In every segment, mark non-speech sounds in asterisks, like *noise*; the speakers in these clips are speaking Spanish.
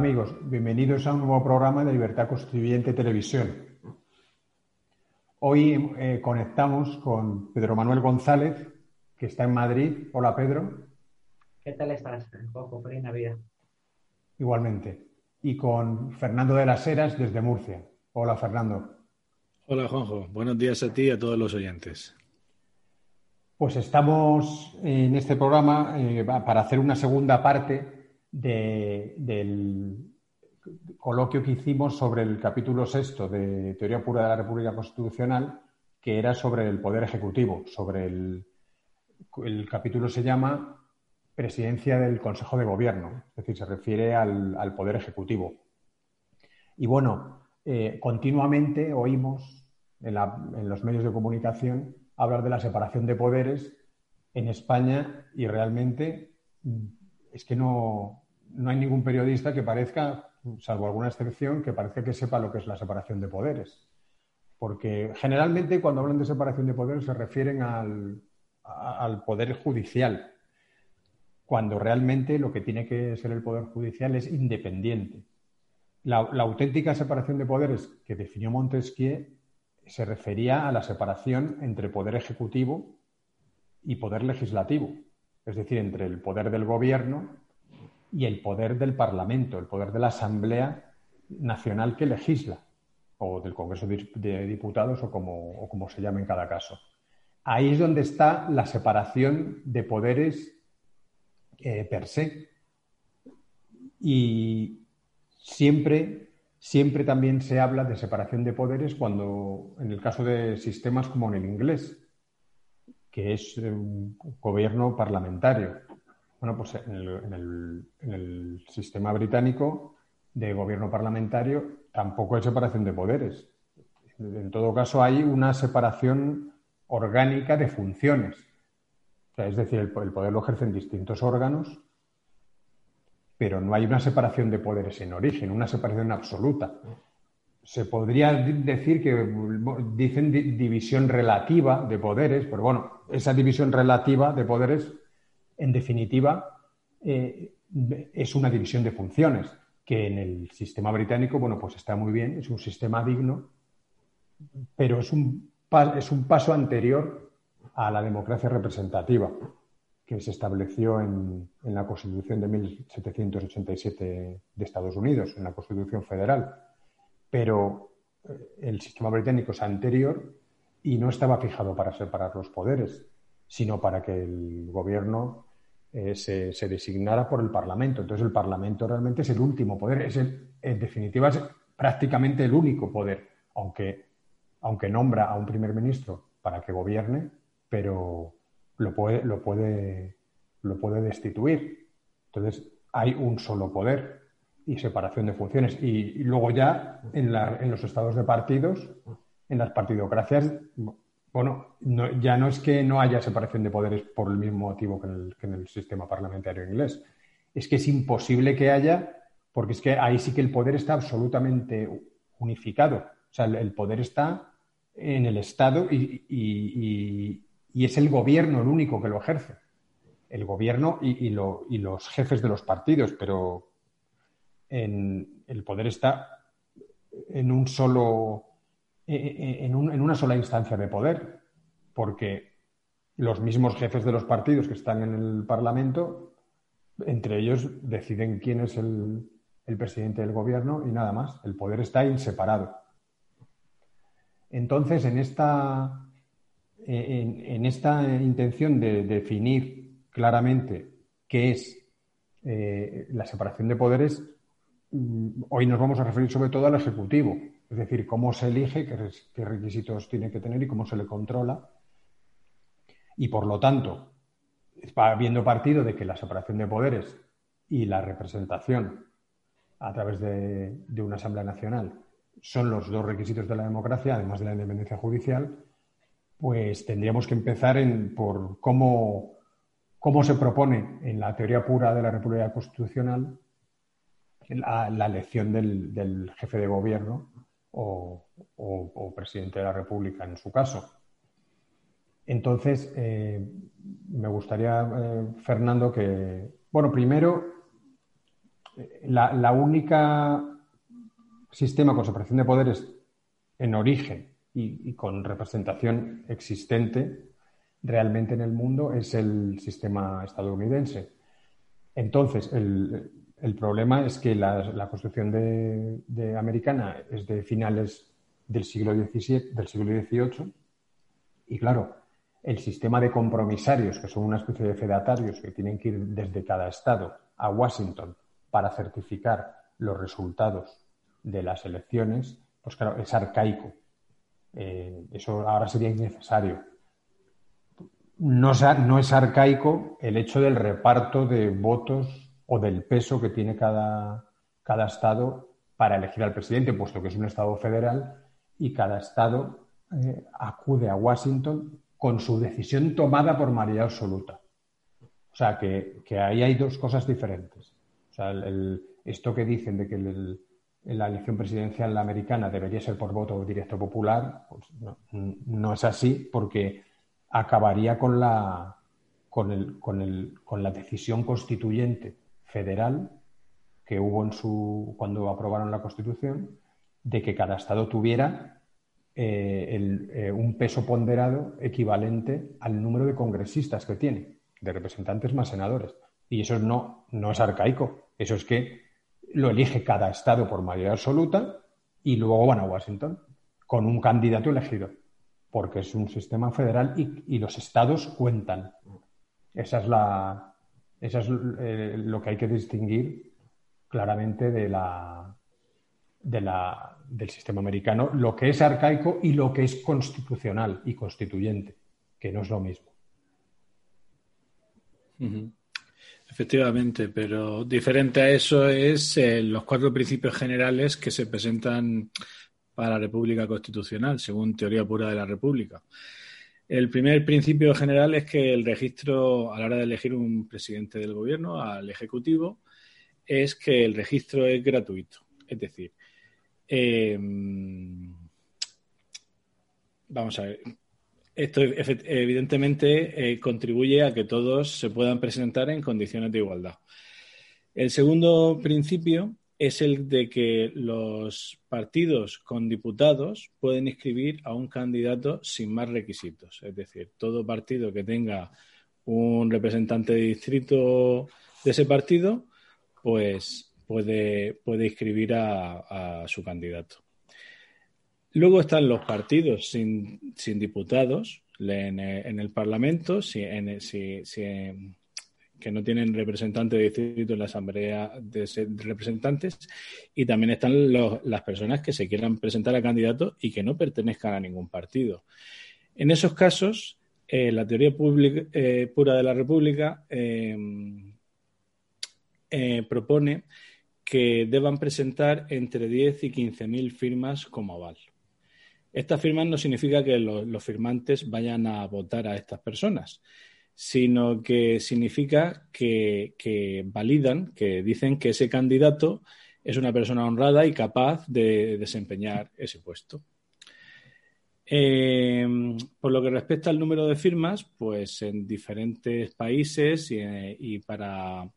amigos, bienvenidos a un nuevo programa de Libertad Constituyente Televisión. Hoy eh, conectamos con Pedro Manuel González, que está en Madrid. Hola Pedro, ¿Qué tal estás? Poco, feliz Navidad. igualmente. Y con Fernando de las Heras desde Murcia. Hola Fernando. Hola Juanjo, buenos días a ti y a todos los oyentes. Pues estamos en este programa eh, para hacer una segunda parte de- del coloquio que hicimos sobre el capítulo sexto de Teoría Pura de la República Constitucional, que era sobre el Poder Ejecutivo, sobre el, el capítulo se llama Presidencia del Consejo de Gobierno, es decir, se refiere al, Poder Ejecutivo. Y bueno, eh, continuamente oímos en los medios de comunicación hablar de la separación de poderes en España y realmente mm, es que no, no hay ningún periodista que parezca, salvo alguna excepción, que parezca que sepa lo que es la separación de poderes. Porque generalmente cuando hablan de separación de poderes se refieren al, poder judicial, cuando realmente lo que tiene que ser el poder judicial es independiente. La, la auténtica separación de poderes que definió Montesquieu se refería a la separación entre poder ejecutivo y poder legislativo, es decir, entre el poder del gobierno y el poder del Parlamento, el poder de la Asamblea Nacional que legisla, o del Congreso de Diputados, o como, o como se llame en cada caso. Ahí es donde está la separación de poderes eh, per se. Y siempre, siempre también se habla de separación de poderes cuando, en el caso de sistemas como en el inglés, que es eh, un gobierno parlamentario. Bueno, pues en el, en el- sistema británico de gobierno parlamentario tampoco hay separación de poderes. En todo caso, hay una separación orgánica de funciones. Es decir, el, poder lo ejercen distintos órganos, pero no hay una separación de poderes en origen, una separación absoluta. Se podría decir que dicen di- división relativa de poderes, pero bueno, esa división relativa de poderes, en definitiva, eh, es una división de funciones, que en el sistema británico, bueno, pues está muy bien, es un sistema digno, pero es un, es un paso anterior a la democracia representativa que se estableció en, en la Constitución de 1787 de Estados Unidos, en la Constitución Federal. Pero eh, el sistema británico es anterior y no estaba fijado para separar los poderes, sino para que el gobierno eh, se, designara por el Parlamento. Entonces el Parlamento realmente es el último poder, es el- en definitiva es prácticamente el único poder, aunque, aunque nombra a un primer ministro para que gobierne, pero lo puede, lo puede, lo puede destituir. Entonces hay un solo poder y separación de funciones. Y, y luego ya en, la- en los estados de partidos, en las partidocracias, bueno, no- ya no es que no haya separación de poderes por el mismo motivo que en el, que en el sistema parlamentario inglés. Es que es imposible que haya, porque es que ahí sí que el poder está absolutamente unificado. O sea, el, poder está en el Estado y, y- es el gobierno el único que lo ejerce. El gobierno y los jefes de los partidos, pero en- el poder está en un solo en, en un- en una sola instancia de poder, porque los mismos jefes de los partidos que están en el Parlamento, entre ellos deciden quién es el, presidente del gobierno y nada más. El poder está inseparado. Entonces, en esta, en, en esta intención de definir claramente qué es eh, la separación de poderes, mm, hoy nos vamos a referir sobre todo al Ejecutivo, Es decir, cómo se elige, qué, requisitos tiene que tener y cómo se le controla. Y por lo tanto, habiendo partido de que la separación de poderes y la representación a través de, una Asamblea Nacional son los dos requisitos de la democracia, además de la independencia judicial, pues tendríamos que empezar por cómo se propone en la teoría pura de la República Constitucional la, elección del, jefe de gobierno o, presidente de la República en su caso. Entonces, eh, me gustaría, eh, Fernando, que, bueno, primero, eh, la, la única sistema con separación de poderes en origen y, con representación existente realmente en el mundo es el sistema estadounidense. Entonces, el, problema es que la, Constitución de, americana es de finales del siglo XVII, del siglo XVIII, y claro, el sistema de compromisarios, que son una especie de fedatarios que tienen que ir desde cada estado a Washington para certificar los resultados de las elecciones, pues claro, es arcaico. Eh, eso ahora sería innecesario. No, no, es arcaico el hecho del reparto de votos o del peso que tiene cada, cada estado para elegir al presidente, puesto que es un estado federal y cada estado eh, acude a Washington con su decisión tomada por mayoría absoluta. O sea, que, ahí hay dos cosas diferentes. O sea, esto que dicen de que el, la elección presidencial americana debería ser por voto directo popular, pues no, es así porque acabaría con la, con, el, con, el, con la decisión constituyente federal que hubo en su, cuando aprobaron la Constitución de que cada estado tuviera eh, eh, un peso ponderado equivalente al número de congresistas que tiene, de representantes más senadores. Y eso no, no es arcaico, eso es que lo elige cada estado por mayoría absoluta y luego van a Washington con un candidato elegido, porque es un sistema federal y, los estados cuentan. Esa es la, es eh, lo que hay que distinguir claramente de la, de la, del sistema americano, lo que es arcaico y lo que es constitucional y constituyente, que no es lo mismo. Efectivamente, pero diferente a eso es eh, los cuatro principios generales que se presentan para la República Constitucional, según teoría pura de la República. El primer principio general es que el registro, a la hora de elegir un presidente del gobierno, al Ejecutivo, es que el registro es gratuito. Es decir, em, vamos a ver, esto evidentemente eh, contribuye a que todos se puedan presentar en condiciones de igualdad. El segundo principio es el de que los partidos con diputados pueden inscribir a un candidato sin más requisitos. Es decir, todo partido que tenga un representante de distrito de ese partido, pues puede, puede inscribir a su candidato. Luego están los partidos sin, diputados en, el Parlamento, si, que no tienen representante de distrito en la Asamblea de, Representantes, y también están las personas que se quieran presentar a candidato y que no pertenezcan a ningún partido. En esos casos, eh, la teoría eh, pura de la República eh, propone que deban presentar entre 10 y 15 mil firmas como aval. Estas firmas no significa que los, firmantes vayan a votar a estas personas, sino que significa que, validan, que dicen que ese candidato es una persona honrada y capaz de desempeñar ese puesto. Eh, por lo que respecta al número de firmas, pues en diferentes países y, para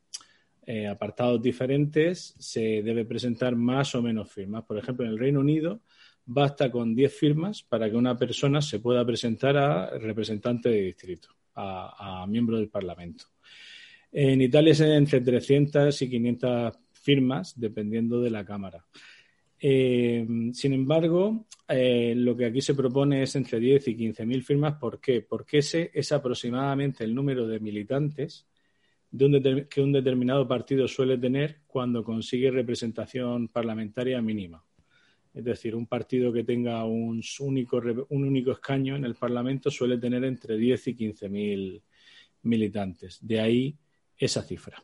eh, apartados diferentes se debe presentar más o menos firmas. Por ejemplo, en el Reino Unido basta con 10 firmas para que una persona se pueda presentar a representante de distrito, a, miembro del Parlamento. En Italia es entre 300 y 500 firmas, dependiendo de la Cámara. Eh, sin embargo, eh, lo que aquí se propone es entre 10 y 15 mil firmas. ¿Por qué? Porque ese es aproximadamente el número de militantes que un determinado partido suele tener cuando consigue representación parlamentaria mínima. Es decir, un partido que tenga un único, un único escaño en el Parlamento suele tener entre 10 y 15 mil militantes. De ahí esa cifra.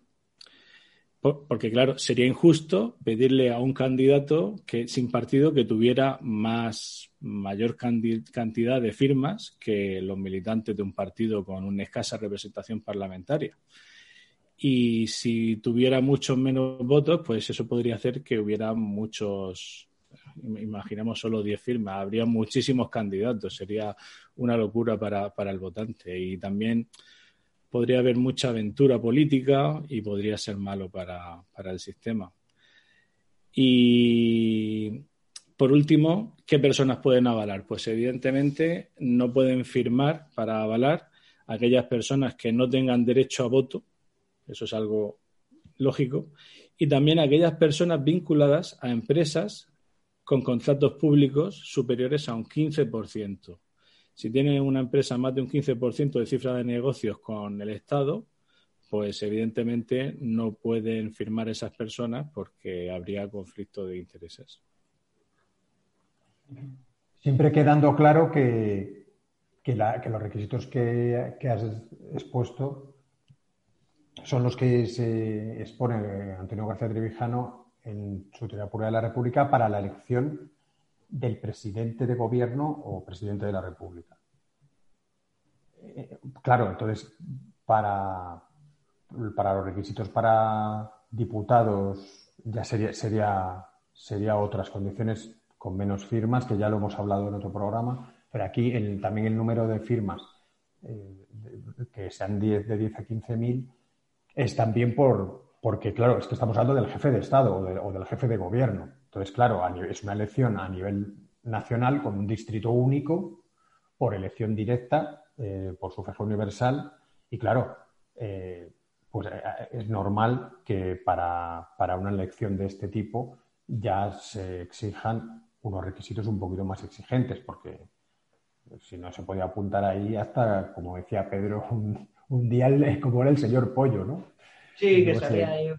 Porque, claro, sería injusto pedirle a un candidato que, sin partido que tuviera más, mayor cantidad de firmas que los militantes de un partido con una escasa representación parlamentaria. Y si tuviera muchos menos votos, pues eso podría hacer que hubiera muchos, imaginemos solo 10 firmas, habría muchísimos candidatos, sería una locura para, para el votante. Y también podría haber mucha aventura política y podría ser malo para, el sistema. Y por último, ¿qué personas pueden avalar? Pues evidentemente no pueden firmar para avalar aquellas personas que no tengan derecho a voto, eso es algo lógico, y también aquellas personas vinculadas a empresas con contratos públicos superiores a un 15%. Si tiene una empresa más de un 15% de cifra de negocios con el Estado, pues evidentemente no pueden firmar esas personas porque habría conflicto de intereses. Siempre quedando claro que, los requisitos que, has expuesto son los que se expone Antonio García Trevijano en su teoría de la República para la elección del presidente de gobierno o presidente de la República. Eh, claro, entonces, para, para los requisitos para diputados ya sería, sería, sería otras condiciones con menos firmas, que ya lo hemos hablado en otro programa, pero aquí también el número de firmas, eh, que sean 10, de 10 a 15 mil, es también por, porque, claro, es que estamos hablando del jefe de Estado o, del jefe de gobierno. Entonces, claro, es una elección a nivel nacional con un distrito único por elección directa, eh, por sufragio universal. Y claro, eh, pues eh, es normal que para, una elección de este tipo ya se exijan unos requisitos un poquito más exigentes, porque si no se podía apuntar ahí hasta, como decía Pedro, *laughs* un, día como era el señor Pollo, ¿no? Sí, que salía ahí.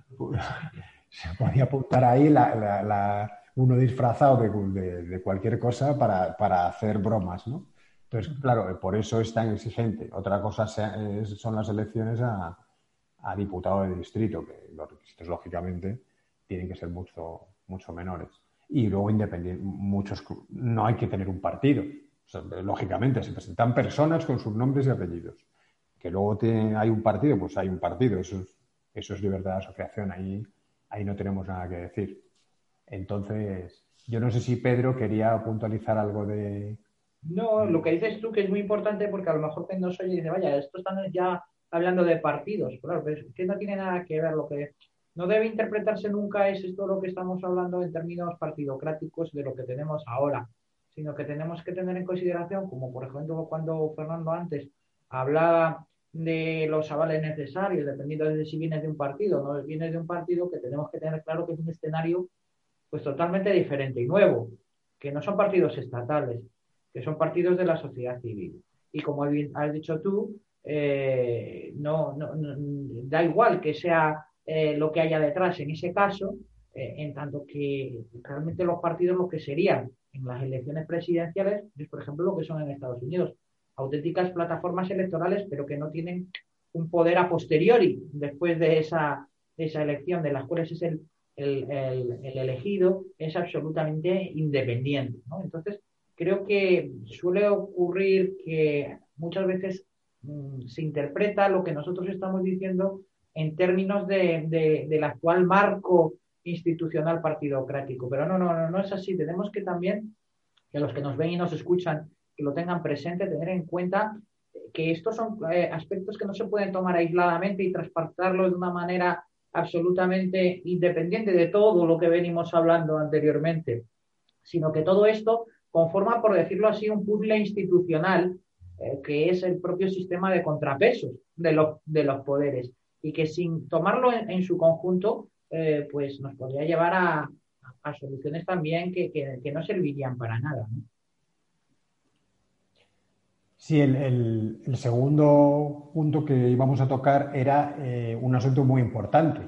Se *laughs* podía apuntar ahí la uno disfrazado de, cualquier cosa para, hacer bromas, ¿no? Entonces, claro, por eso es tan exigente. Otra cosa son las elecciones a, diputado de distrito, que los requisitos, lógicamente, tienen que ser mucho, mucho menores. Y luego, independiente, muchos, no hay que tener un partido. lógicamente, se presentan personas con sus nombres y apellidos. Que luego hay un partido, pues hay un partido. Eso es, eso es libertad de asociación. Ahí, ahí no tenemos nada que decir. Entonces, yo no sé si Pedro quería puntualizar algo de... No, lo que dices tú que es muy importante porque a lo mejor cuando se oye dice, vaya, esto están ya hablando de partidos. Claro, pero es que no tiene nada que ver lo que... No debe interpretarse nunca es esto lo que estamos hablando en términos partidocráticos de lo que tenemos ahora, sino que tenemos que tener en consideración, como por ejemplo cuando Fernando antes hablaba de los avales necesarios, dependiendo de si vienes de un partido o no vienes de un partido, que tenemos que tener claro que es un escenario pues totalmente diferente y nuevo, que no son partidos estatales, que son partidos de la sociedad civil. Y como has dicho tú, eh, no, da igual que sea eh, lo que haya detrás en ese caso, eh, en tanto que realmente los partidos lo que serían en las elecciones presidenciales es, por ejemplo, lo que son en Estados Unidos, auténticas plataformas electorales, pero que no tienen un poder a posteriori después de esa, de esa elección, de las cuales es el el, elegido es absolutamente independiente. Entonces, creo que suele ocurrir que muchas veces mm, se interpreta lo que nosotros estamos diciendo en términos de, del actual marco institucional partidocrático. Pero no, no, no, no es así. Tenemos que también, que los que nos ven y nos escuchan, que lo tengan presente, tener en cuenta que estos son eh, aspectos que no se pueden tomar aisladamente y traspasarlo de una manera absolutamente independiente de todo lo que venimos hablando anteriormente, sino que todo esto conforma, por decirlo así, un puzzle institucional eh, que es el propio sistema de contrapesos de los, de los poderes y que sin tomarlo en, su conjunto, eh, pues nos podría llevar a, soluciones también que, no servirían para nada. Sí, el, segundo punto que íbamos a tocar era eh, un asunto muy importante,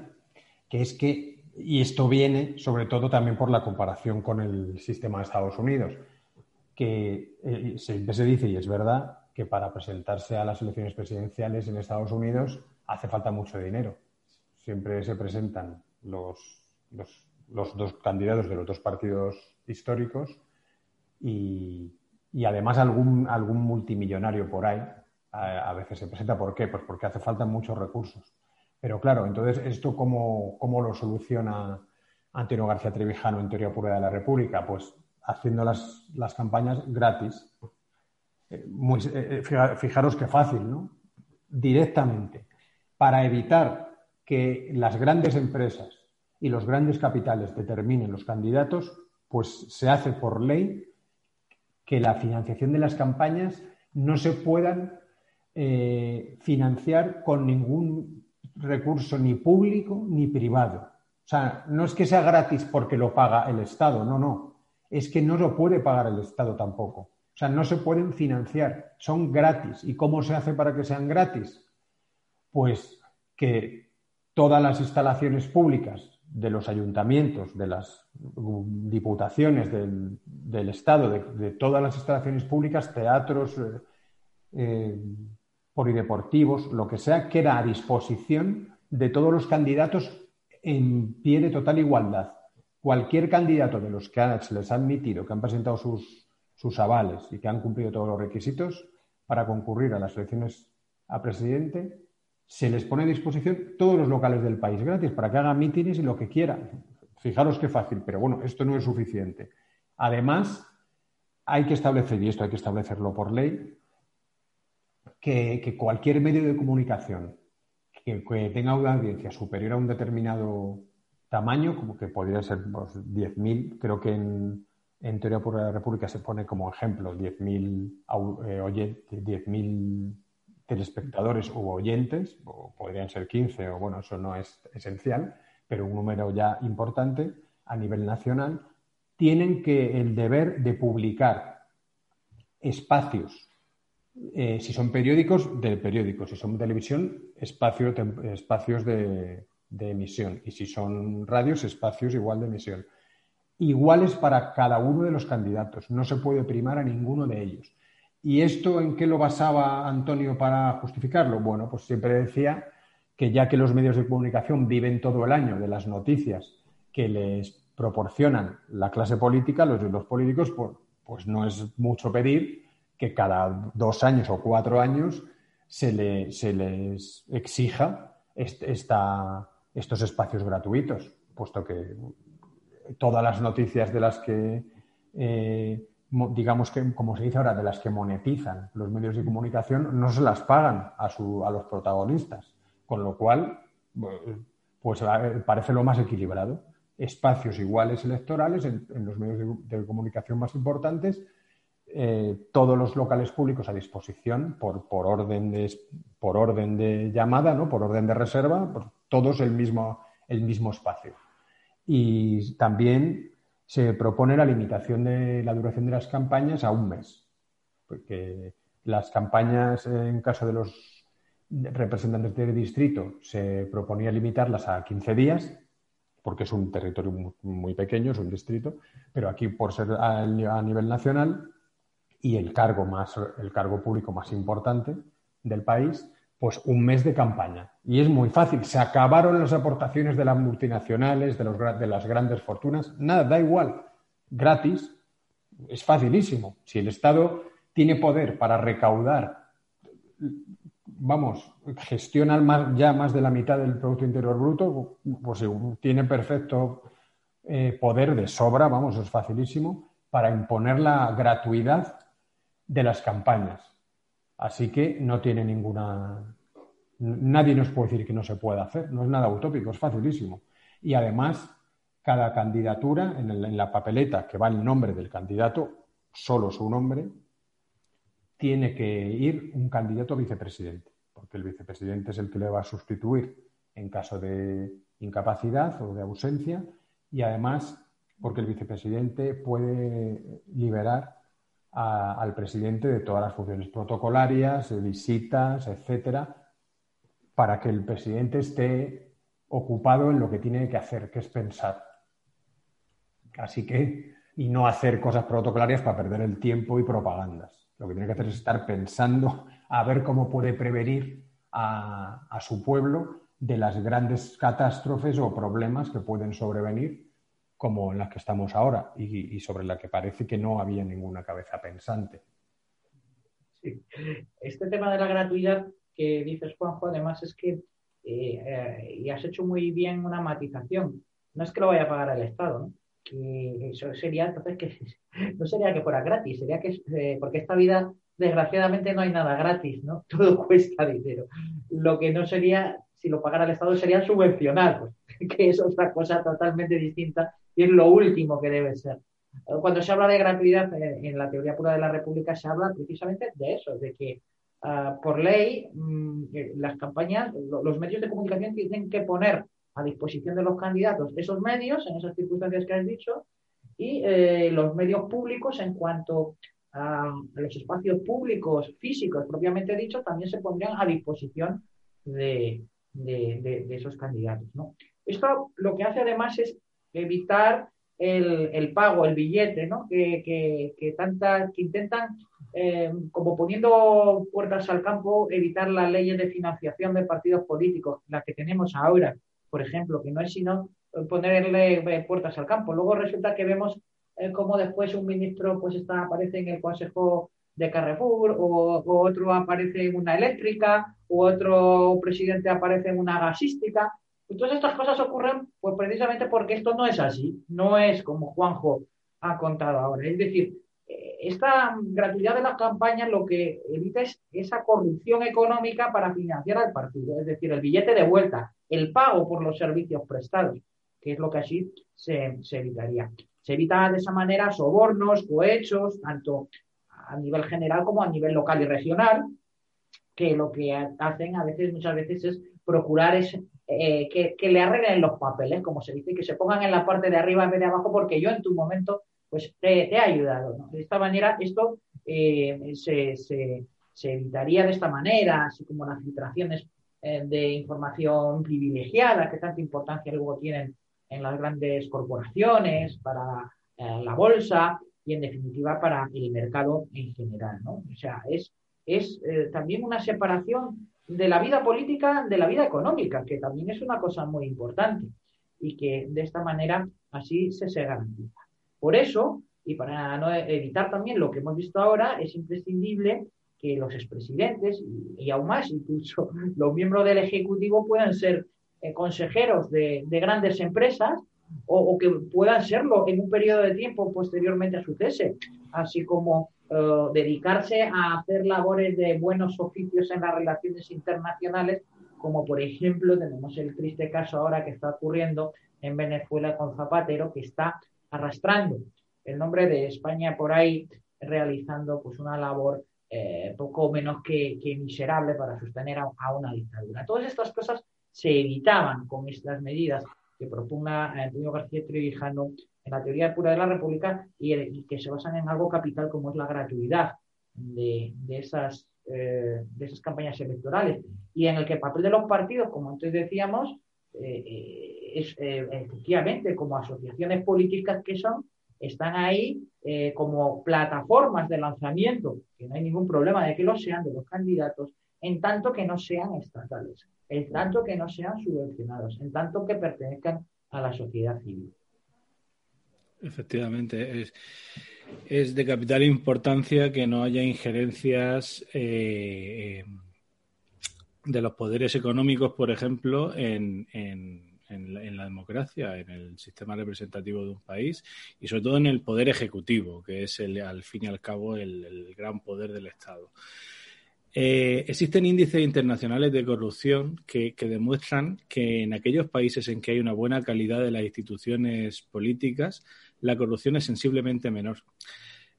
que es que Y esto viene sobre todo también por la comparación con el sistema de Estados Unidos, que eh, siempre se dice, y es verdad, que para presentarse a las elecciones presidenciales en Estados Unidos hace falta mucho dinero. Siempre se presentan los, los, los dos candidatos de los dos partidos históricos y, y además algún, algún multimillonario por ahí a, veces se presenta. ¿Por qué? Pues porque hace falta muchos recursos. Pero claro, entonces, ¿esto cómo, cómo lo soluciona Antonio García Trevijano en Teoría Pura de la República? Pues haciendo las, las campañas gratis. Eh, muy, eh, fijaros qué fácil, ¿no? Directamente. Para evitar que las grandes empresas y los grandes capitales determinen los candidatos, pues se hace por ley que la financiación de las campañas no se puedan eh, financiar con ningún recurso ni público ni privado. O sea, no es que sea gratis porque lo paga el Estado, no, no. Es que no lo puede pagar el Estado tampoco. O sea, no se pueden financiar, son gratis. ¿Y cómo se hace para que sean gratis? Pues que todas las instalaciones públicas de los ayuntamientos, de las diputaciones del, del Estado, de, de, todas las instalaciones públicas, teatros, eh, eh, polideportivos, lo que sea, queda a disposición de todos los candidatos en pie de total igualdad. Cualquier candidato de los que se les ha admitido, que han presentado sus, sus avales y que han cumplido todos los requisitos para concurrir a las elecciones a presidente, se les pone a disposición todos los locales del país gratis para que hagan mítines y lo que quieran. Fijaros qué fácil, pero bueno, esto no es suficiente. Además, hay que establecer, y esto hay que establecerlo por ley, que, cualquier medio de comunicación que, tenga una audiencia superior a un determinado tamaño, como que podría ser pues, 10.000, creo que en, Teoría por la República se pone como ejemplo 10.000 eh, oyentes, 10.000 telespectadores u oyentes, o podrían ser 15, o bueno, eso no es esencial, pero un número ya importante a nivel nacional, tienen que el deber de publicar espacios eh, si son periódicos, de periódicos. Si son televisión, espacio, espacios de, emisión. Y si son radios, espacios igual de emisión. Iguales para cada uno de los candidatos. No se puede primar a ninguno de ellos. ¿Y esto en qué lo basaba Antonio para justificarlo? Bueno, pues siempre decía que ya que los medios de comunicación viven todo el año de las noticias que les proporcionan la clase política, los, políticos, pues, pues no es mucho pedir que cada dos años o cuatro años se, le, se les exija estos espacios gratuitos, puesto que todas las noticias de las que, eh, digamos que, como se dice ahora, de las que monetizan los medios de comunicación, no se las pagan a, su, a los protagonistas, con lo cual, pues parece lo más equilibrado. Espacios iguales electorales en, los medios de, comunicación más importantes eh, todos los locales públicos a disposición por, por, orden, de, por orden de llamada, ¿no? por orden de reserva, por todos el mismo, el mismo espacio. Y también se propone la limitación de la duración de las campañas a un mes, porque las campañas, en caso de los representantes del distrito, se proponía limitarlas a 15 días, porque es un territorio muy, pequeño, es un distrito, pero aquí, por ser a nivel nacional, y el cargo, más, el cargo público más importante del país, pues un mes de campaña. Y es muy fácil. Se acabaron las aportaciones de las multinacionales, de, los, de las grandes fortunas. Nada, da igual. Gratis. Es facilísimo. Si el Estado tiene poder para recaudar, vamos, gestiona más, ya más de la mitad del Producto Interior Bruto, pues tiene perfecto eh, poder de sobra, vamos, es facilísimo, para imponer la gratuidad de las campañas. Así que no tiene ninguna. Nadie nos puede decir que no se pueda hacer, no es nada utópico, es facilísimo. Y además, cada candidatura, en, el, la papeleta que va el nombre del candidato, solo su nombre, tiene que ir un candidato vicepresidente, porque el vicepresidente es el que le va a sustituir en caso de incapacidad o de ausencia, y además porque el vicepresidente puede liberar al presidente de todas las funciones protocolarias, de visitas, etcétera, para que el presidente esté ocupado en lo que tiene que hacer, que es pensar. Así que, y no hacer cosas protocolarias para perder el tiempo y propagandas. Lo que tiene que hacer es estar pensando a ver cómo puede prevenir a, su pueblo de las grandes catástrofes o problemas que pueden sobrevenir, como en las que estamos ahora y, y sobre la que parece que no había ninguna cabeza pensante. Sí. Este tema de la gratuidad que dices, Juanjo, además es que, eh, eh, y has hecho muy bien una matización, no es que lo vaya a pagar el Estado, ¿no? eso sería entonces que *laughs* no sería que fuera gratis, sería que eh, porque esta vida desgraciadamente no hay nada gratis, ¿no? *laughs* Todo cuesta dinero. Lo que no sería, si lo pagara el Estado, sería subvencionar, pues, *laughs* que es otra cosa totalmente distinta y es lo último que debe ser. Cuando se habla de gratuidad eh, en la teoría pura de la República, se habla precisamente de eso, de que uh, por ley mmm, las campañas, los medios de comunicación tienen que poner a disposición de los candidatos esos medios, en esas circunstancias que has dicho, y eh, los medios públicos en cuanto a, los espacios públicos físicos propiamente dicho, también se pondrían a disposición de, esos candidatos. Esto lo que hace además es evitar el, el pago, el billete, ¿no? que, que, que, tanta, que intentan, eh, como poniendo puertas al campo, evitar las leyes de financiación de partidos políticos, las que tenemos ahora, por ejemplo, que no es sino ponerle puertas al campo. Luego resulta que vemos eh, cómo después un ministro pues está, aparece en el Consejo de Carrefour, o, o, otro aparece en una eléctrica, o otro presidente aparece en una gasística. Todas estas cosas ocurren pues precisamente porque esto no es así, no es como Juanjo ha contado ahora. Es decir, esta gratuidad de las campañas lo que evita es esa corrupción económica para financiar al partido, es decir, el billete de vuelta, el pago por los servicios prestados, que es lo que así se, evitaría. Se evita de esa manera sobornos, cohechos, tanto a nivel general como a nivel local y regional, que lo que hacen a veces, muchas veces, es procurar es, eh, que, que, le arreglen los papeles, como se dice, que se pongan en la parte de arriba en vez de abajo, porque yo en tu momento pues te, ha ayudado. De esta manera, esto eh, se, se, evitaría de esta manera, así como las filtraciones eh, de información privilegiada que tanta importancia luego tienen en las grandes corporaciones, para eh, la bolsa y en definitiva para el mercado en general. O sea, es, es también una separación de la vida política de la vida económica, que también es una cosa muy importante y que de esta manera así se, se garantiza. Por eso, y para no evitar también lo que hemos visto ahora, es imprescindible que los expresidentes y, aún más, incluso *laughs* los miembros del Ejecutivo puedan ser eh, consejeros de, de, grandes empresas o, que puedan serlo en un periodo de tiempo posteriormente a su cese, así como uh, dedicarse a hacer labores de buenos oficios en las relaciones internacionales, como por ejemplo tenemos el triste caso ahora que está ocurriendo en Venezuela con Zapatero, que está arrastrando el nombre de España por ahí, realizando pues una labor eh, poco menos que, miserable para sostener a, una dictadura. Todas estas cosas se evitaban con estas medidas que propugna Antonio García Trevijano en la teoría pura de la República y, que se basan en algo capital como es la gratuidad de, de esas, eh, de esas campañas electorales y en el que el papel de los partidos, como antes decíamos, eh, eh, efectivamente como asociaciones políticas que son, están ahí eh, como plataformas de lanzamiento, que no hay ningún problema de que lo sean, de los candidatos, en tanto que no sean estatales, en tanto que no sean subvencionados, en tanto que pertenezcan a la sociedad civil. Efectivamente, es, de capital importancia que no haya injerencias eh, de los poderes económicos, por ejemplo, en en la, democracia, en el sistema representativo de un país y sobre todo en el poder ejecutivo, que es el, al fin y al cabo el, gran poder del Estado. Eh, existen índices internacionales de corrupción que, demuestran que en aquellos países en que hay una buena calidad de las instituciones políticas, la corrupción es sensiblemente menor.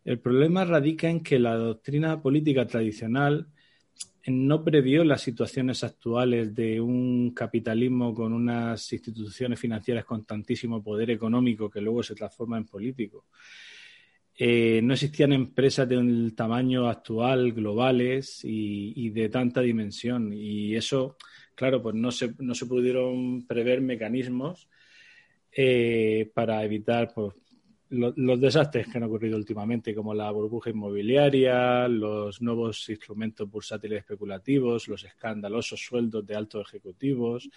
El problema radica en que la doctrina política tradicional no previó las situaciones actuales de un capitalismo con unas instituciones financieras con tantísimo poder económico que luego se transforma en político. Eh, no existían empresas del tamaño actual, globales y, de tanta dimensión. Y eso claro, pues no se, no se pudieron prever mecanismos eh, para evitar pues, los desastres que han ocurrido últimamente, como la burbuja inmobiliaria, los nuevos instrumentos bursátiles especulativos, los escandalosos sueldos de altos ejecutivos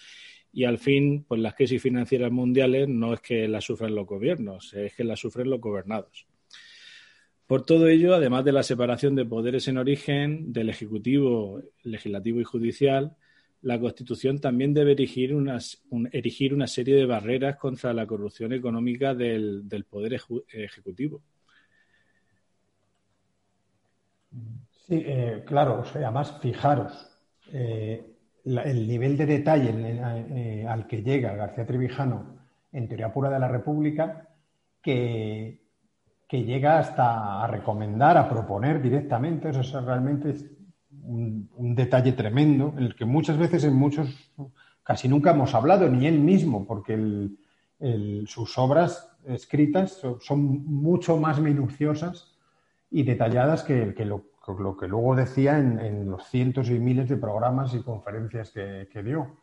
y al fin, pues las crisis financieras mundiales no es que las sufran los gobiernos, es que las sufren los gobernados. Por todo ello, además de la separación de poderes en origen del Ejecutivo, Legislativo y Judicial, la Constitución también debe erigir, erigir una serie de barreras contra la corrupción económica del, Poder Ejecutivo. Sí, eh, claro, además, fijaros, eh, el nivel de detalle eh, al que llega García Trevijano en teoría pura de la República, que, que llega hasta a recomendar, a proponer directamente, eso es realmente un, detalle tremendo, en el que muchas veces en muchos, casi nunca hemos hablado, ni él mismo, porque sus obras escritas son, mucho más minuciosas y detalladas que, lo, que luego decía en, los cientos y miles de programas y conferencias que, dio.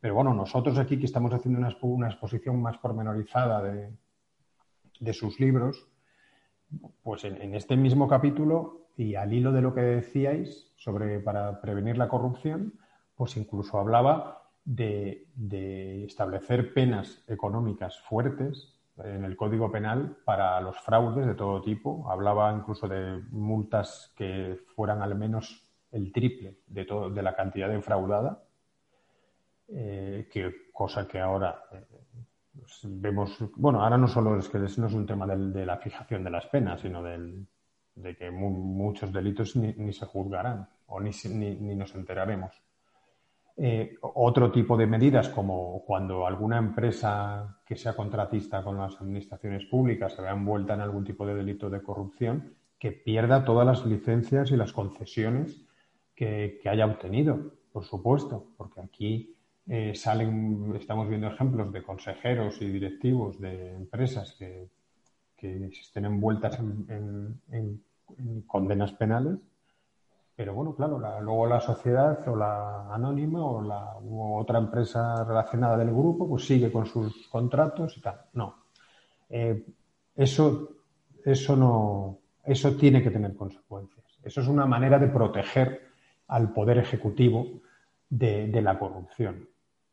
Pero bueno, nosotros aquí que estamos haciendo una, exposición más pormenorizada de, sus libros, pues en, este mismo capítulo y al hilo de lo que decíais sobre para prevenir la corrupción, pues incluso hablaba de, establecer penas económicas fuertes en el Código Penal para los fraudes de todo tipo. Hablaba incluso de multas que fueran al menos el triple de, todo, de la cantidad defraudada, eh, que cosa que ahora eh, pues vemos, bueno, ahora no solo es que no es un tema de la fijación de las penas, sino del, de que muchos delitos ni, se juzgarán o ni, ni, nos enteraremos. Eh, otro tipo de medidas, como cuando alguna empresa que sea contratista con las administraciones públicas se vea envuelta en algún tipo de delito de corrupción, que pierda todas las licencias y las concesiones que, haya obtenido, por supuesto, porque aquí eh, salen, estamos viendo ejemplos de consejeros y directivos de empresas que que estén envueltas en, condenas penales. Pero bueno, claro, luego la sociedad o la anónima o la otra empresa relacionada del grupo pues sigue con sus contratos y tal. No. Eh, eso, eso no, eso tiene que tener consecuencias. Eso es una manera de proteger al poder ejecutivo de, la corrupción.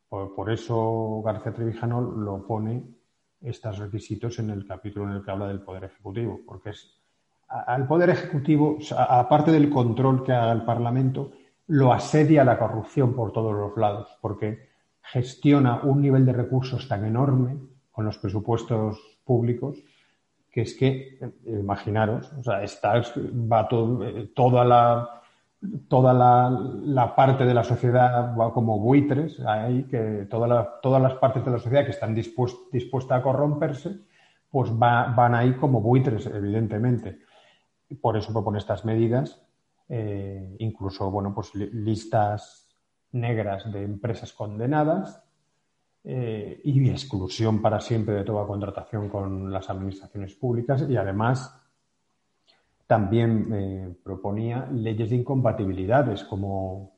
Por, eso García Trevijano lo pone estos requisitos en el capítulo en el que habla del Poder Ejecutivo, porque es al Poder Ejecutivo, aparte del control que haga el Parlamento, lo asedia la corrupción por todos los lados, porque gestiona un nivel de recursos tan enorme con los presupuestos públicos que es que, eh, imaginaros, o sea, está, va todo, eh, toda la toda la, parte de la sociedad va como buitres, ahí que todas las partes de la sociedad que están dispuestas a corromperse, pues van ahí como buitres, evidentemente. Por eso propone estas medidas, eh, incluso, bueno, pues listas negras de empresas condenadas eh, y exclusión para siempre de toda contratación con las administraciones públicas y además también eh, proponía leyes de incompatibilidades, como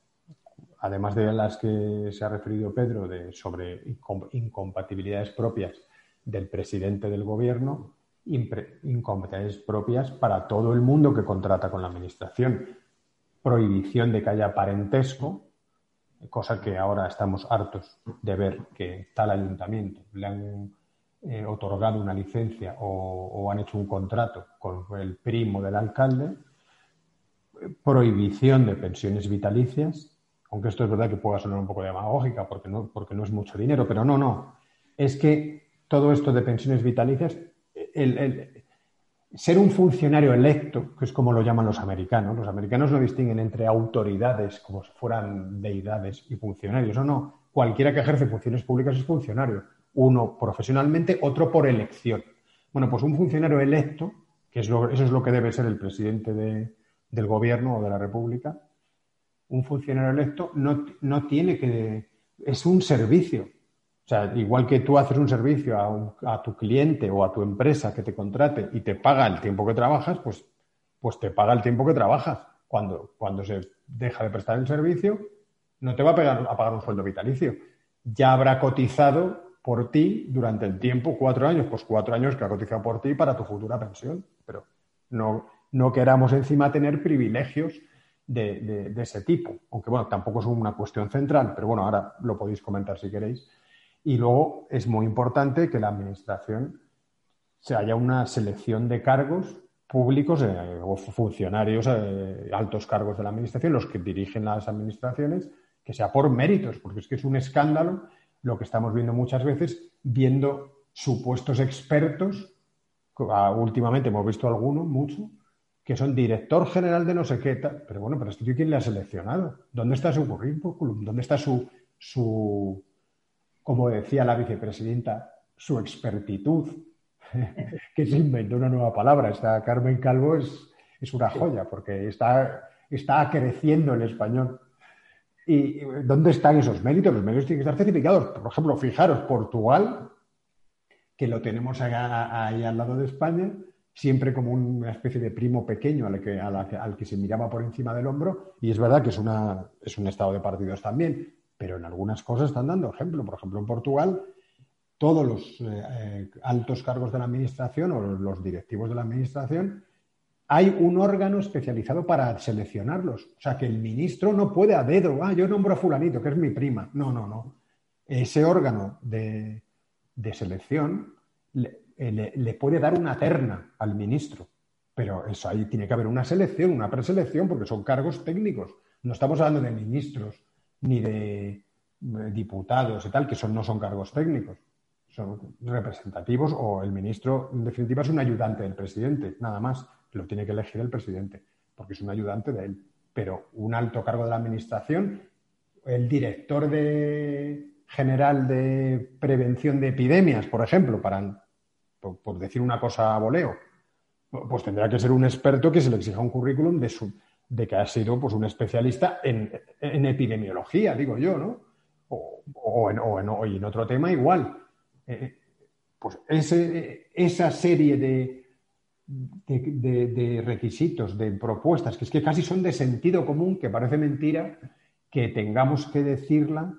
además de las que se ha referido Pedro de, sobre incompatibilidades propias del presidente del gobierno, incompatibilidades propias para todo el mundo que contrata con la administración, prohibición de que haya parentesco, cosa que ahora estamos hartos de ver que tal ayuntamiento le han eh, otorgado una licencia o, han hecho un contrato con el primo del alcalde, prohibición de pensiones vitalicias, aunque esto es verdad que pueda sonar un poco demagógica porque no, porque no es mucho dinero, pero no, no. Es que todo esto de pensiones vitalicias, el, ser un funcionario electo, que es como lo llaman los americanos, los americanos lo distinguen entre autoridades, como si fueran deidades, y funcionarios. O no, cualquiera que ejerce funciones públicas es funcionario uno profesionalmente, otro por elección. Bueno, pues un funcionario electo, que es eso es lo que debe ser el presidente del gobierno o de la República, un funcionario electo no, no, tiene que... es un servicio. O sea, igual que tú haces un servicio a, a, tu cliente o a tu empresa que te contrate y te paga el tiempo que trabajas, pues, pues te paga el tiempo que trabajas. Cuando, se deja de prestar el servicio, no te va a, pegar, a pagar un sueldo vitalicio. Ya habrá cotizado por ti durante el tiempo, cuatro años, pues cuatro años que ha cotizado por ti para tu futura pensión. Pero no queramos encima tener privilegios de, ese tipo. Aunque bueno, tampoco es una cuestión central, pero bueno, ahora lo podéis comentar si queréis. Y luego es muy importante que la administración se haya una selección de cargos públicos eh, o funcionarios, eh, altos cargos de la administración, los que dirigen las administraciones, que sea por méritos, porque es que es un escándalo lo que estamos viendo muchas veces, viendo supuestos expertos, últimamente hemos visto algunos, mucho, que son director general de no sé qué, pero bueno, pero este tío quién le ha seleccionado, ¿dónde está su currículum? ¿Dónde está su, su como decía la vicepresidenta, su expertitud? *laughs* que se inventó una nueva palabra. Esta Carmen Calvo es, es una joya porque está, está creciendo el español. ¿Y dónde están esos méritos? Los méritos tienen que estar certificados. Por ejemplo, fijaros, Portugal, que lo tenemos ahí al lado de España, siempre como una especie de primo pequeño al que, al que se miraba por encima del hombro, y es verdad que es, una, es un estado de partidos también, pero en algunas cosas están dando ejemplo. Por ejemplo, en Portugal, todos los eh, eh, altos cargos de la administración o los directivos de la administración, hay un órgano especializado para seleccionarlos. O sea, que el ministro no puede a dedo, ah, yo nombro a fulanito, que es mi prima. No, no, no. Ese órgano de, de selección eh, le, puede dar una terna al ministro. Pero eso ahí tiene que haber una selección, una preselección, porque son cargos técnicos. No estamos hablando de ministros ni de diputados y tal, que son, no son cargos técnicos. Son representativos o el ministro, en definitiva, es un ayudante del presidente, nada más. Lo tiene que elegir el presidente, porque es un ayudante de él. Pero un alto cargo de la administración, el director de, general de prevención de epidemias, por ejemplo, para por, decir una cosa a voleo, pues tendrá que ser un experto que se le exija un currículum de, su, de que ha sido pues, un especialista en, epidemiología, digo yo, ¿no? O, en, en, otro tema igual. Eh, pues ese, esa serie de, de, requisitos, de propuestas, que es que casi son de sentido común, que parece mentira que tengamos que decirla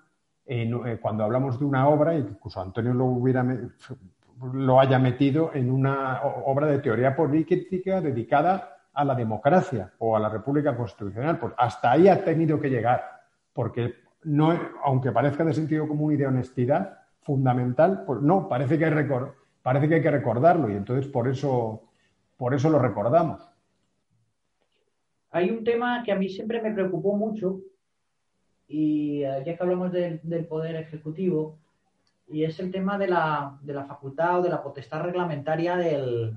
eh, cuando hablamos de una obra, incluso Antonio lo hubiera lo haya metido en una obra de teoría política dedicada a la democracia o a la República Constitucional. Pues hasta ahí ha tenido que llegar, porque no, aunque parezca de sentido común y de honestidad fundamental, pues no, parece que hay, parece que, hay que recordarlo y entonces por eso, por eso lo recordamos. Hay un tema que a mí siempre me preocupó mucho y eh, ya que hablamos del poder ejecutivo, y es el tema de la, de la facultad o de la potestad reglamentaria del,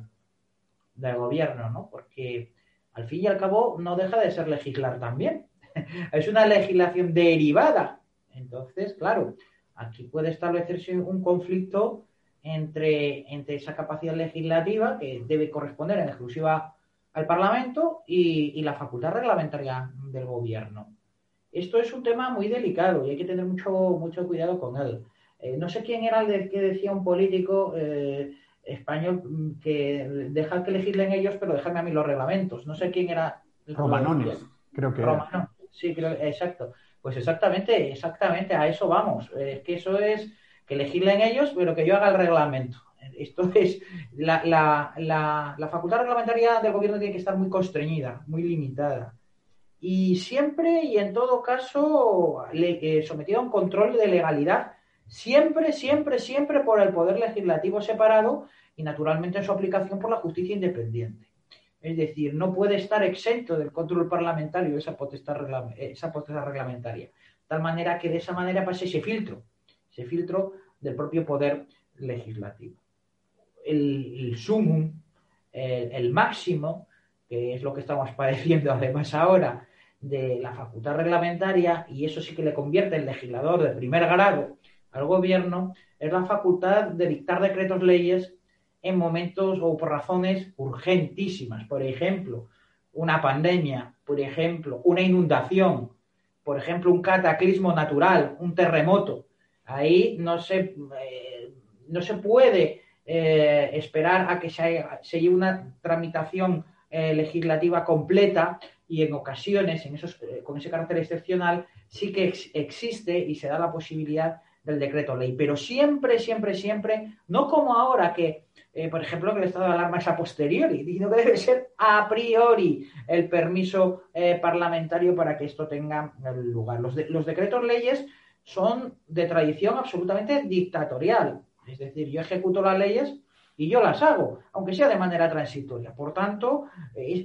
del gobierno, ¿no? Porque al fin y al cabo no deja de ser legislar también. *laughs* es una legislación derivada. Entonces, claro, aquí puede establecerse un conflicto entre, entre esa capacidad legislativa que debe corresponder en exclusiva al Parlamento y, la facultad reglamentaria del gobierno. Esto es un tema muy delicado y hay que tener mucho, mucho cuidado con él. Eh, no sé quién era el que decía un político eh, español mm, que deja que legislen ellos, pero déjame a mí los reglamentos. No sé quién era. Romanones, creo que era. Sí, creo, exacto. Pues exactamente, exactamente, a eso vamos. Es que eso es que legislen ellos, pero que yo haga el reglamento. Esto *laughs* es, la, la, la, facultad reglamentaria del gobierno tiene que estar muy constreñida, muy limitada. Y siempre y en todo caso le, eh, sometido a un control de legalidad Siempre, siempre, siempre por el poder legislativo separado y naturalmente en su aplicación por la justicia independiente. Es decir, no puede estar exento del control parlamentario esa potestad, esa potestad reglamentaria. De tal manera que de esa manera pase ese filtro, ese filtro del propio poder legislativo. El, sumum, el, el máximo, que es lo que estamos padeciendo además ahora, de la facultad reglamentaria, y eso sí que le convierte en legislador de primer grado, al gobierno es la facultad de dictar decretos leyes en momentos o por razones urgentísimas. Por ejemplo, una pandemia, por ejemplo, una inundación, por ejemplo, un cataclismo natural, un terremoto. Ahí no se, eh, no se puede eh, esperar a que se, lleve una tramitación eh, legislativa completa y en ocasiones, en esos, con ese carácter excepcional, sí que ex- existe y se da la posibilidad del decreto ley. Pero siempre, siempre, siempre, no como ahora que, eh, por ejemplo, que el estado de alarma es a posteriori, sino que debe ser a priori el permiso eh, parlamentario para que esto tenga lugar. Los, los decretos leyes son de tradición absolutamente dictatorial. Es decir, yo ejecuto las leyes y yo las hago, aunque sea de manera transitoria. Por tanto,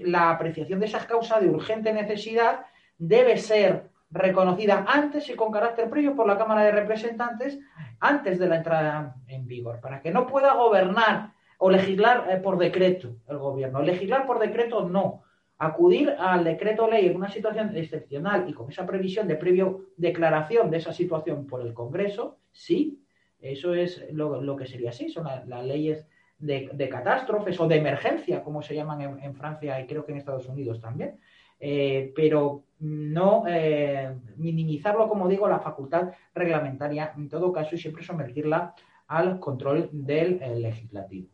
la apreciación de esa causa de urgente necesidad debe ser reconocida antes y con carácter previo por la Cámara de Representantes antes de la entrada en vigor, para que no pueda gobernar o legislar eh, por decreto el gobierno. Legislar por decreto no. Acudir al decreto ley en una situación excepcional y con esa previsión de previo declaración de esa situación por el Congreso, sí, eso es lo, lo que sería así, son la- las leyes de, de catástrofes o de emergencia, como se llaman en, en Francia y creo que en Estados Unidos también. Eh, pero no eh, minimizarlo, como digo, la facultad reglamentaria en todo caso y siempre someterla al control del eh, legislativo.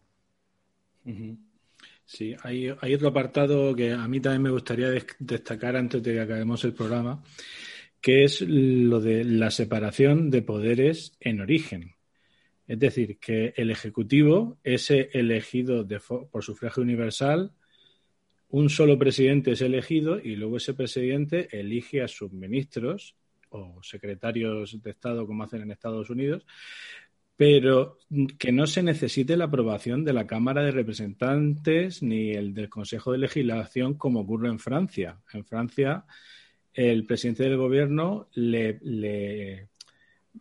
Sí, hay, hay otro apartado que a mí también me gustaría des- destacar antes de que acabemos el programa, que es lo de la separación de poderes en origen. Es decir, que el Ejecutivo es elegido de por sufragio universal, un solo presidente es elegido y luego ese presidente elige a sus ministros o secretarios de Estado, como hacen en Estados Unidos, pero que no se necesite la aprobación de la Cámara de Representantes ni el del Consejo de Legislación como ocurre en Francia. En Francia, el presidente del gobierno le, le-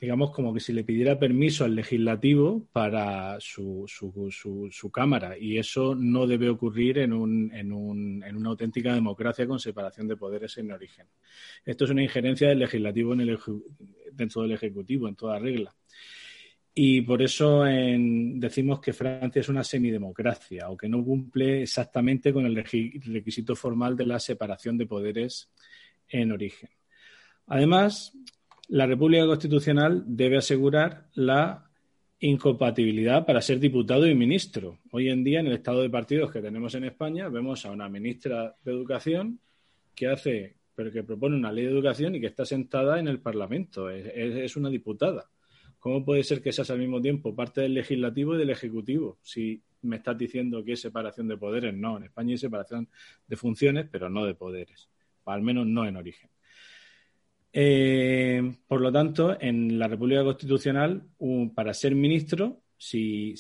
digamos, como que si le pidiera permiso al legislativo para su, su, su- Cámara y eso no debe ocurrir en, un, en, un- en una auténtica democracia con separación de poderes en origen. Esto es una injerencia del legislativo en el, dentro del Ejecutivo, en toda regla. Y por eso decimos que Francia es una semidemocracia o que no cumple exactamente con el requisito formal de la separación de poderes en origen. Además, la República Constitucional debe asegurar la incompatibilidad para ser diputado y ministro. Hoy en día, en el estado de partidos que tenemos en España, vemos a una ministra de Educación que hace, pero que propone una ley de educación y que está sentada en el Parlamento. Es, una diputada. ¿Cómo puede ser que seas al mismo tiempo parte del legislativo y del ejecutivo? Si me estás diciendo que es separación de poderes, no. En España hay separación de funciones, pero no de poderes. Al menos no en origen. Eh, por lo tanto, en la República Constitucional, para ser ministro, si,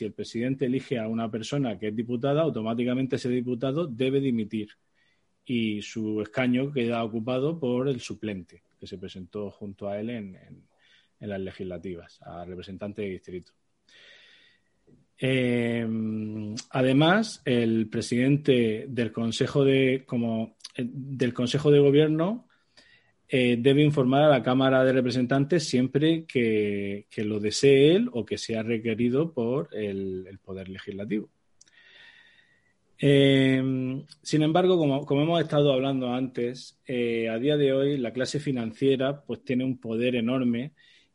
el presidente elige a una persona que es diputada, automáticamente ese diputado debe dimitir y su escaño queda ocupado por el suplente que se presentó junto a él en las legislativas, a representante de distrito. Eh, además, el presidente del Consejo de, como, eh, del Consejo de Gobierno eh, debe informar a la Cámara de Representantes siempre que, lo desee él o que sea requerido por el, Poder Legislativo. Eh, sin embargo, como, hemos estado hablando antes, eh, a día de hoy la clase financiera pues tiene un poder enorme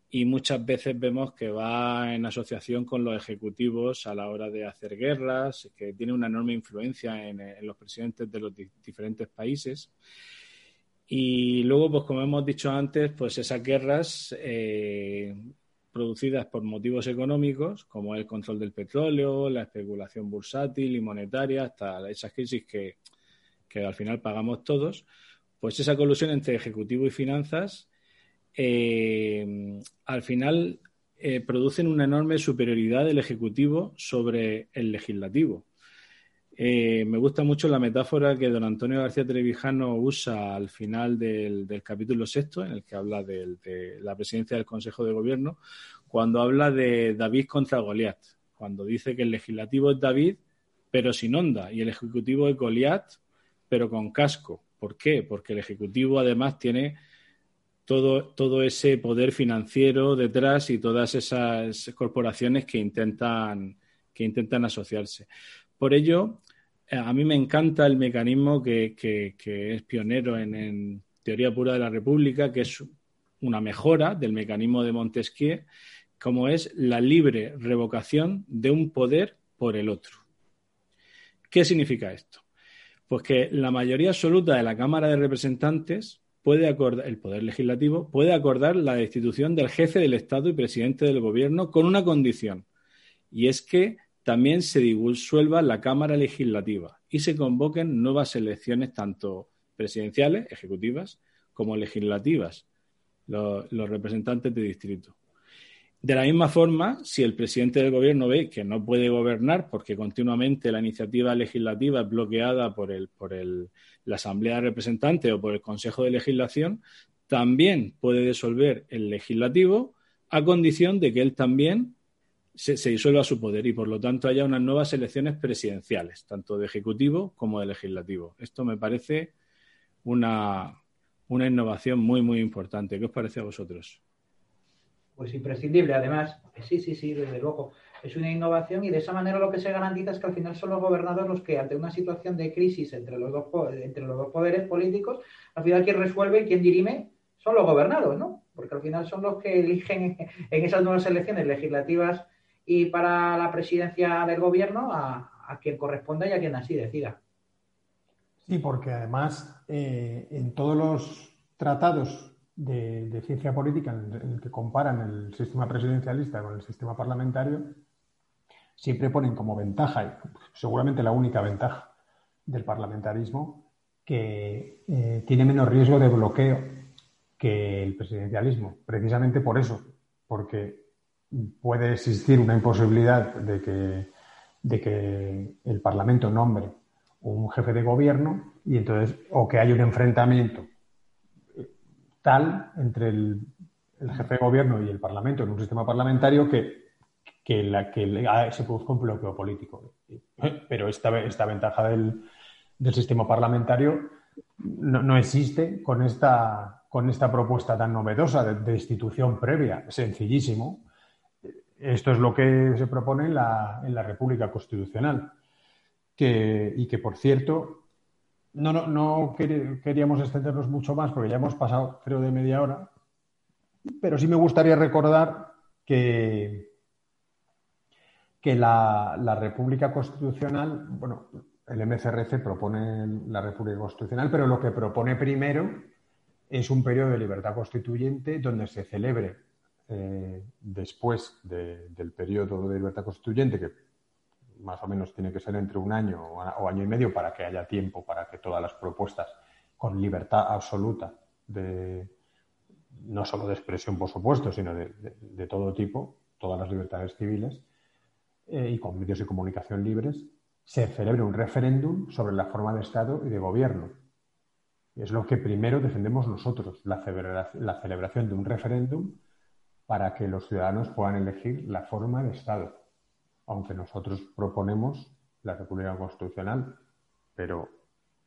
y muchas veces vemos que va en asociación con los ejecutivos a la hora de hacer guerras, que tiene una enorme influencia en, los presidentes de los di- diferentes países. Y luego, pues como hemos dicho antes, pues esas guerras eh, producidas por motivos económicos, como el control del petróleo, la especulación bursátil y monetaria, hasta esas crisis que, que al final pagamos todos, pues esa colusión entre ejecutivo y finanzas eh, al final eh, producen una enorme superioridad del Ejecutivo sobre el Legislativo. Eh, me gusta mucho la metáfora que don Antonio García Trevijano usa al final del, capítulo sexto, en el que habla de, la presidencia del Consejo de Gobierno, cuando habla de David contra Goliat, cuando dice que el legislativo es David, pero sin onda, y el ejecutivo es Goliat, pero con casco. ¿Por qué? Porque el ejecutivo además tiene todo, todo ese poder financiero detrás y todas esas corporaciones que intentan, que intentan asociarse. Por ello, a mí me encanta el mecanismo que es pionero en, en teoría pura de la República, que es una mejora del mecanismo de Montesquieu, como es la libre revocación de un poder por el otro. ¿Qué significa esto? Pues que la mayoría absoluta de la Cámara de Representantes puede acordar, el Poder Legislativo puede acordar la destitución del jefe del Estado y presidente del Gobierno con una condición, y es que también se disuelva la Cámara Legislativa y se convoquen nuevas elecciones tanto presidenciales, ejecutivas, como legislativas, los, los representantes de distrito. De la misma forma, si el presidente del gobierno ve que no puede gobernar porque continuamente la iniciativa legislativa es bloqueada por, el, por el, la Asamblea de Representantes o por el Consejo de Legislación, también puede disolver el legislativo a condición de que él también se, disuelva su poder y por lo tanto haya unas nuevas elecciones presidenciales, tanto de ejecutivo como de legislativo. Esto me parece una, una innovación muy, muy importante. ¿Qué os parece a vosotros? pues imprescindible. Además, sí, sí, sí, desde luego. Es una innovación y de esa manera lo que se garantiza es que al final son los gobernadores los que, ante una situación de crisis entre los dos, entre los dos poderes políticos, al final quien resuelve y quien dirime son los gobernados, ¿no? Porque al final son los que eligen *laughs* en esas nuevas elecciones legislativas y para la presidencia del gobierno a, quien corresponda y a quien así decida. Sí, porque además eh, en todos los tratados de, ciencia política en el que comparan el sistema presidencialista con el sistema parlamentario, siempre ponen como ventaja, seguramente la única ventaja del parlamentarismo, que eh, tiene menos riesgo de bloqueo que el presidencialismo, precisamente por eso, porque puede existir una imposibilidad de que, de que el Parlamento nombre un jefe de gobierno y entonces, o que haya un enfrentamiento tal entre el, jefe de gobierno y el Parlamento en un sistema parlamentario que, que, la, que ah, se produzca un bloqueo político. Pero esta, esta ventaja del, del sistema parlamentario no, no, existe con esta, con esta propuesta tan novedosa de, de, institución previa. Sencillísimo. Esto es lo que se propone en la, en la República Constitucional. Que, y que, por cierto, no, no, no queríamos extendernos mucho más porque ya hemos pasado, creo, de media hora. Pero sí me gustaría recordar que, que la, la República Constitucional, bueno, el MCRC propone la República Constitucional, pero lo que propone primero es un periodo de libertad constituyente donde se celebre eh, después de, del periodo de libertad constituyente, que más o menos tiene que ser entre un año o año y medio para que haya tiempo para que todas las propuestas con libertad absoluta de no solo de expresión, por supuesto, sino de, todo tipo, todas las libertades civiles, eh, y con medios de comunicación libres, se celebre un referéndum sobre la forma de Estado y de gobierno. Es lo que primero defendemos nosotros, la, la celebración de un referéndum para que los ciudadanos puedan elegir la forma de Estado aunque nosotros proponemos la República Constitucional, pero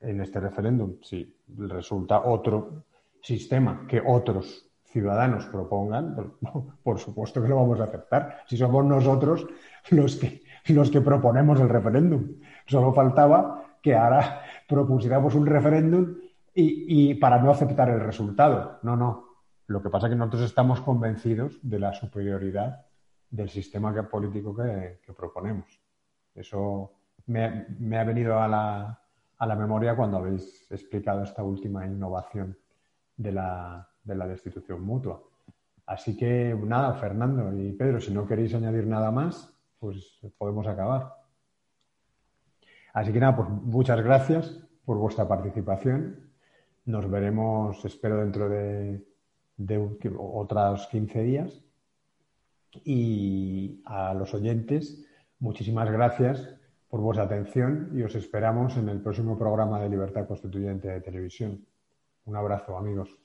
en este referéndum, si resulta otro sistema que otros ciudadanos propongan, pues, *laughs* por supuesto que lo vamos a aceptar. Si somos nosotros los que, los que proponemos el referéndum. Solo faltaba que ahora propusiéramos un referéndum y, y, para no aceptar el resultado. No, no. Lo que pasa es que nosotros estamos convencidos de la superioridad del sistema político que, proponemos. Eso me, me, ha venido a la, a la memoria cuando habéis explicado esta última innovación de la, de la destitución mutua. Así que nada, Fernando y Pedro, si no queréis añadir nada más, pues podemos acabar. Así que nada, pues muchas gracias por vuestra participación. Nos veremos, espero, dentro de, de otros 15 días. Y a los oyentes, muchísimas gracias por vuestra atención y os esperamos en el próximo programa de Libertad Constituyente de Televisión. Un abrazo, amigos.